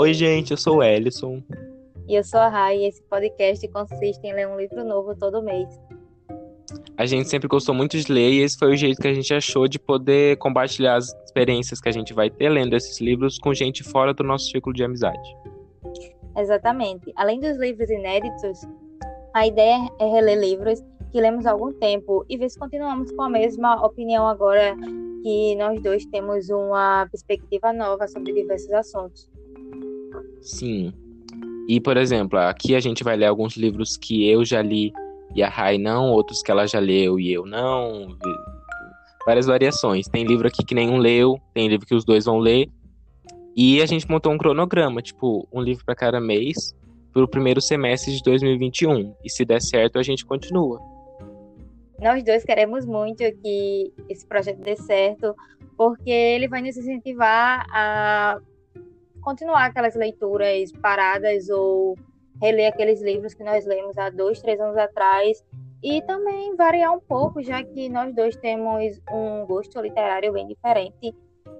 Oi, gente, eu sou o Ellison. E eu sou a Rai, e esse podcast consiste em ler um livro novo todo mês. A gente sempre gostou muito de ler e esse foi o jeito que a gente achou de poder compartilhar as experiências que a gente vai ter lendo esses livros com gente fora do nosso círculo de amizade. Exatamente. Além dos livros inéditos, a ideia é reler livros que lemos há algum tempo e ver se continuamos com a mesma opinião agora que nós dois temos uma perspectiva nova sobre diversos assuntos. Sim. E, por exemplo, aqui a gente vai ler alguns livros que eu já li e a Rai não, outros que ela já leu e eu não. Várias variações. Tem livro aqui que nenhum leu, tem livro que os dois vão ler. E a gente montou um cronograma, tipo, um livro para cada mês, para o primeiro semestre de 2021. E se der certo, a gente continua. Nós dois queremos muito que esse projeto dê certo, porque ele vai nos incentivar a continuar aquelas leituras paradas ou reler aqueles livros que nós lemos há dois, três anos atrás. E também variar um pouco, já que nós dois temos um gosto literário bem diferente.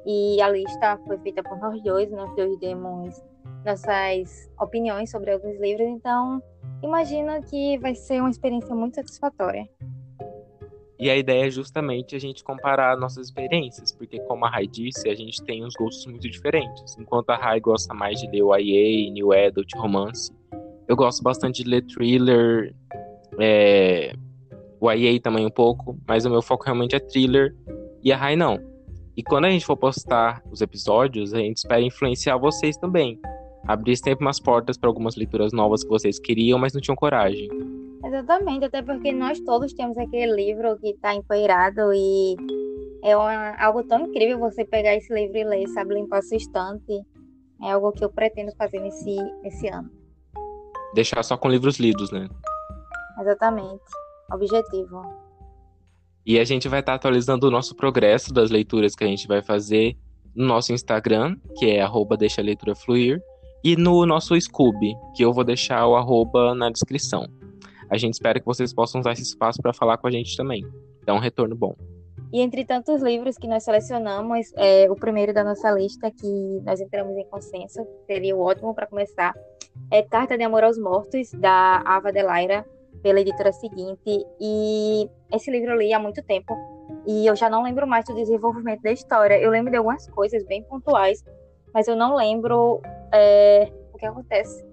E a lista foi feita por nós dois, nós dois demos nossas opiniões sobre alguns livros, então imagino que vai ser uma experiência muito satisfatória. E a ideia é justamente a gente comparar nossas experiências, porque como a Rai disse, a gente tem uns gostos muito diferentes. Enquanto a Rai gosta mais de ler o YA, New Adult, romance, eu gosto bastante de ler thriller, é, o YA também um pouco, mas o meu foco realmente é thriller, e a Rai não. E quando a gente for postar os episódios, a gente espera influenciar vocês também. Abrir sempre umas portas para algumas leituras novas que vocês queriam, mas não tinham coragem. Exatamente, até porque nós todos temos aquele livro que está empoeirado e é uma, algo tão incrível você pegar esse livro e ler, sabe, limpar sua estante. É algo que eu pretendo fazer nesse, nesse ano. Deixar só com livros lidos, né? Exatamente. Objetivo. E a gente vai estar tá atualizando o nosso progresso das leituras que a gente vai fazer no nosso Instagram, que é arroba deixa a leitura fluir, e no nosso Scoob, que eu vou deixar o arroba na descrição. A gente espera que vocês possam usar esse espaço para falar com a gente também. Dá um retorno bom. E entre tantos livros que nós selecionamos, é, o primeiro da nossa lista, que nós entramos em consenso, seria o ótimo para começar, é Carta de Amor aos Mortos, da Ava Delaira, pela editora seguinte. E esse livro eu li há muito tempo. E eu já não lembro mais do desenvolvimento da história. Eu lembro de algumas coisas bem pontuais, mas eu não lembro é, o que acontece.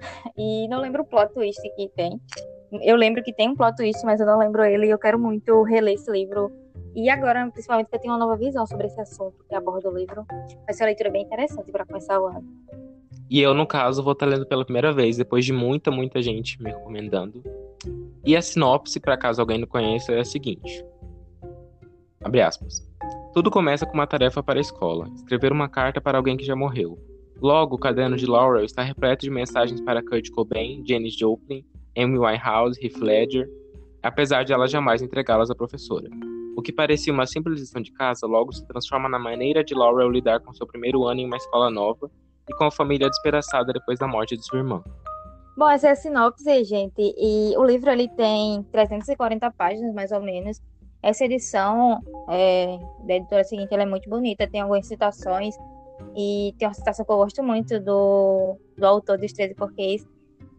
E não lembro o plot twist que tem. Eu lembro que tem um plot twist, mas eu não lembro ele e eu quero muito reler esse livro. E agora, principalmente, que eu tenho uma nova visão sobre esse assunto que aborda o livro. Vai ser uma leitura bem interessante para começar o ano. E eu, no caso, vou estar lendo pela primeira vez, depois de muita, muita gente me recomendando. E a sinopse, para caso alguém não conheça, é a seguinte: Abre aspas. Tudo começa com uma tarefa para a escola: escrever uma carta para alguém que já morreu. Logo, o caderno de Laurel está repleto de mensagens para Kurt Cobain, Janis Joplin, Amy Winehouse, Heath Ledger, apesar de ela jamais entregá-las à professora. O que parecia uma simples lição de casa logo se transforma na maneira de Laurel lidar com seu primeiro ano em uma escola nova e com a família despedaçada depois da morte de sua irmã. Bom, essa é a sinopse, gente, e o livro ele tem 340 páginas, mais ou menos. Essa edição é, da editora seguinte é muito bonita, tem algumas citações, e tem uma citação que eu gosto muito do, do autor dos 13 Porquês,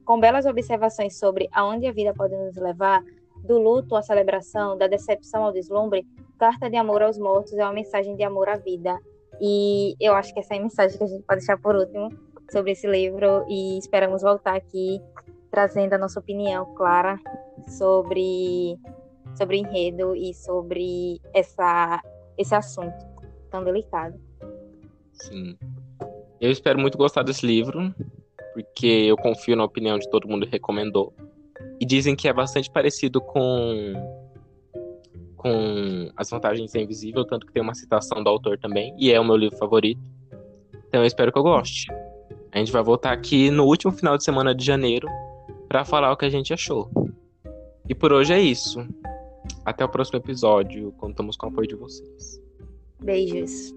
com belas observações sobre aonde a vida pode nos levar, do luto à celebração, da decepção ao deslumbre, Carta de Amor aos Mortos é uma mensagem de amor à vida. E eu acho que essa é a mensagem que a gente pode deixar por último sobre esse livro e esperamos voltar aqui trazendo a nossa opinião clara sobre sobre enredo e sobre essa esse assunto tão delicado. Sim. Eu espero muito gostar desse livro, porque eu confio na opinião de todo mundo que recomendou. E dizem que é bastante parecido com com As Vantagens da Invisível, tanto que tem uma citação do autor também, e é o meu livro favorito. Então eu espero que eu goste. A gente vai voltar aqui no último final de semana de janeiro para falar o que a gente achou. E por hoje é isso. Até o próximo episódio. Contamos com o apoio de vocês. Beijos.